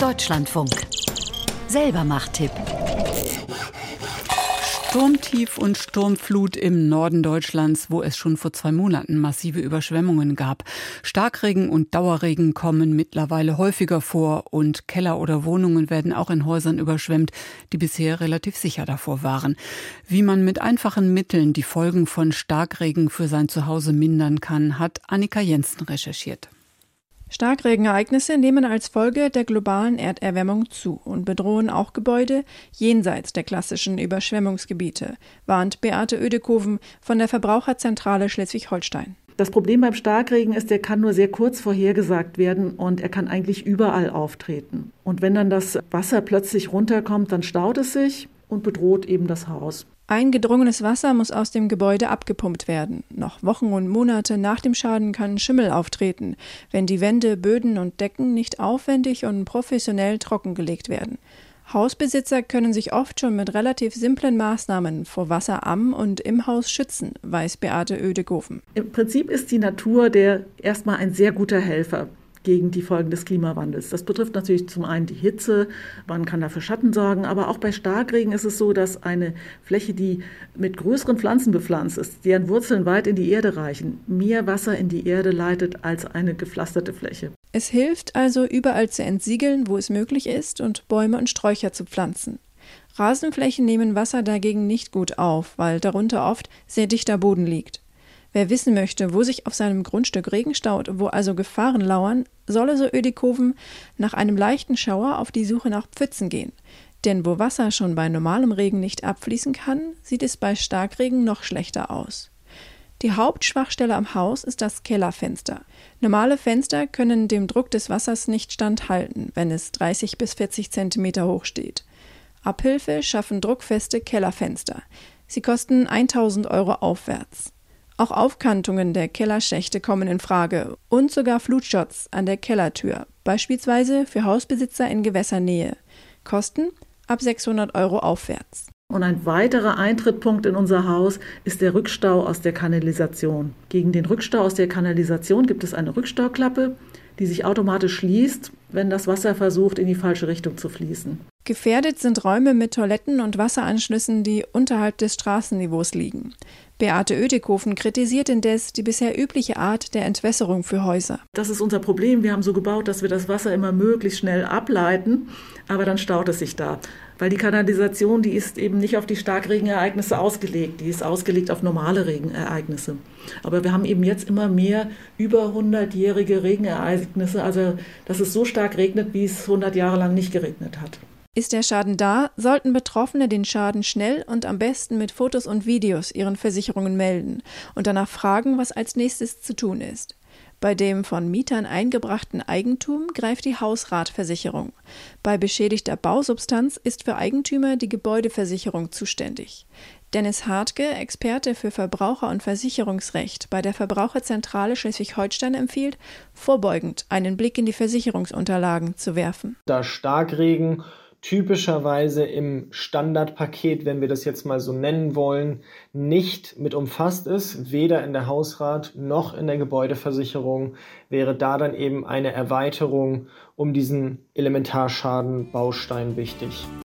Deutschlandfunk. Selber Macht-Tipp. Sturmtief und Sturmflut im Norden Deutschlands, wo es schon vor zwei Monaten massive Überschwemmungen gab. Starkregen und Dauerregen kommen mittlerweile häufiger vor und Keller oder Wohnungen werden auch in Häusern überschwemmt, die bisher relativ sicher davor waren. Wie man mit einfachen Mitteln die Folgen von Starkregen für sein Zuhause mindern kann, hat Annika Jensen recherchiert. Starkregenereignisse nehmen als Folge der globalen Erderwärmung zu und bedrohen auch Gebäude jenseits der klassischen Überschwemmungsgebiete, warnt Beate Oedekoven von der Verbraucherzentrale Schleswig-Holstein. Das Problem beim Starkregen ist, der kann nur sehr kurz vorhergesagt werden und er kann eigentlich überall auftreten. Und wenn dann das Wasser plötzlich runterkommt, dann staut es sich und bedroht eben das Haus. Eingedrungenes Wasser muss aus dem Gebäude abgepumpt werden. Noch Wochen und Monate nach dem Schaden kann Schimmel auftreten, wenn die Wände, Böden und Decken nicht aufwendig und professionell trockengelegt werden. Hausbesitzer können sich oft schon mit relativ simplen Maßnahmen vor Wasser am und im Haus schützen, weiß Beate Oedegofen. Im Prinzip ist die Natur der erstmal ein sehr guter Helfer gegen die Folgen des Klimawandels. Das betrifft natürlich zum einen die Hitze, man kann dafür Schatten sorgen, aber auch bei Starkregen ist es so, dass eine Fläche, die mit größeren Pflanzen bepflanzt ist, deren Wurzeln weit in die Erde reichen, mehr Wasser in die Erde leitet als eine gepflasterte Fläche. Es hilft also überall zu entsiegeln, wo es möglich ist, und Bäume und Sträucher zu pflanzen. Rasenflächen nehmen Wasser dagegen nicht gut auf, weil darunter oft sehr dichter Boden liegt. Wer wissen möchte, wo sich auf seinem Grundstück Regen staut, wo also Gefahren lauern, solle so Ödikoven nach einem leichten Schauer auf die Suche nach Pfützen gehen. Denn wo Wasser schon bei normalem Regen nicht abfließen kann, sieht es bei Starkregen noch schlechter aus. Die Hauptschwachstelle am Haus ist das Kellerfenster. Normale Fenster können dem Druck des Wassers nicht standhalten, wenn es 30 bis 40 Zentimeter hoch steht. Abhilfe schaffen druckfeste Kellerfenster. Sie kosten 1000 Euro aufwärts. Auch Aufkantungen der Kellerschächte kommen in Frage und sogar Flutschutz an der Kellertür, beispielsweise für Hausbesitzer in Gewässernähe. Kosten ab 600 Euro aufwärts. Und ein weiterer Eintrittpunkt in unser Haus ist der Rückstau aus der Kanalisation. Gegen den Rückstau aus der Kanalisation gibt es eine Rückstauklappe, die sich automatisch schließt, wenn das Wasser versucht, in die falsche Richtung zu fließen. Gefährdet sind Räume mit Toiletten und Wasseranschlüssen, die unterhalb des Straßenniveaus liegen. Beate Oedekofen kritisiert indes die bisher übliche Art der Entwässerung für Häuser. Das ist unser Problem. Wir haben so gebaut, dass wir das Wasser immer möglichst schnell ableiten, aber dann staut es sich da. Weil die Kanalisation, die ist eben nicht auf die Starkregenereignisse ausgelegt, die ist ausgelegt auf normale Regenereignisse. Aber wir haben eben jetzt immer mehr über 100-jährige Regenereignisse, also dass es so stark regnet, wie es 100 Jahre lang nicht geregnet hat. Ist der Schaden da, sollten Betroffene den Schaden schnell und am besten mit Fotos und Videos ihren Versicherungen melden und danach fragen, was als nächstes zu tun ist. Bei dem von Mietern eingebrachten Eigentum greift die Hausratversicherung. Bei beschädigter Bausubstanz ist für Eigentümer die Gebäudeversicherung zuständig. Dennis Hartke, Experte für Verbraucher- und Versicherungsrecht bei der Verbraucherzentrale Schleswig-Holstein, empfiehlt, vorbeugend einen Blick in die Versicherungsunterlagen zu werfen. Da Starkregen typischerweise im Standardpaket, wenn wir das jetzt mal so nennen wollen, nicht mit umfasst ist, weder in der Hausrat noch in der Gebäudeversicherung, wäre da dann eben eine Erweiterung um diesen Elementarschaden Baustein wichtig.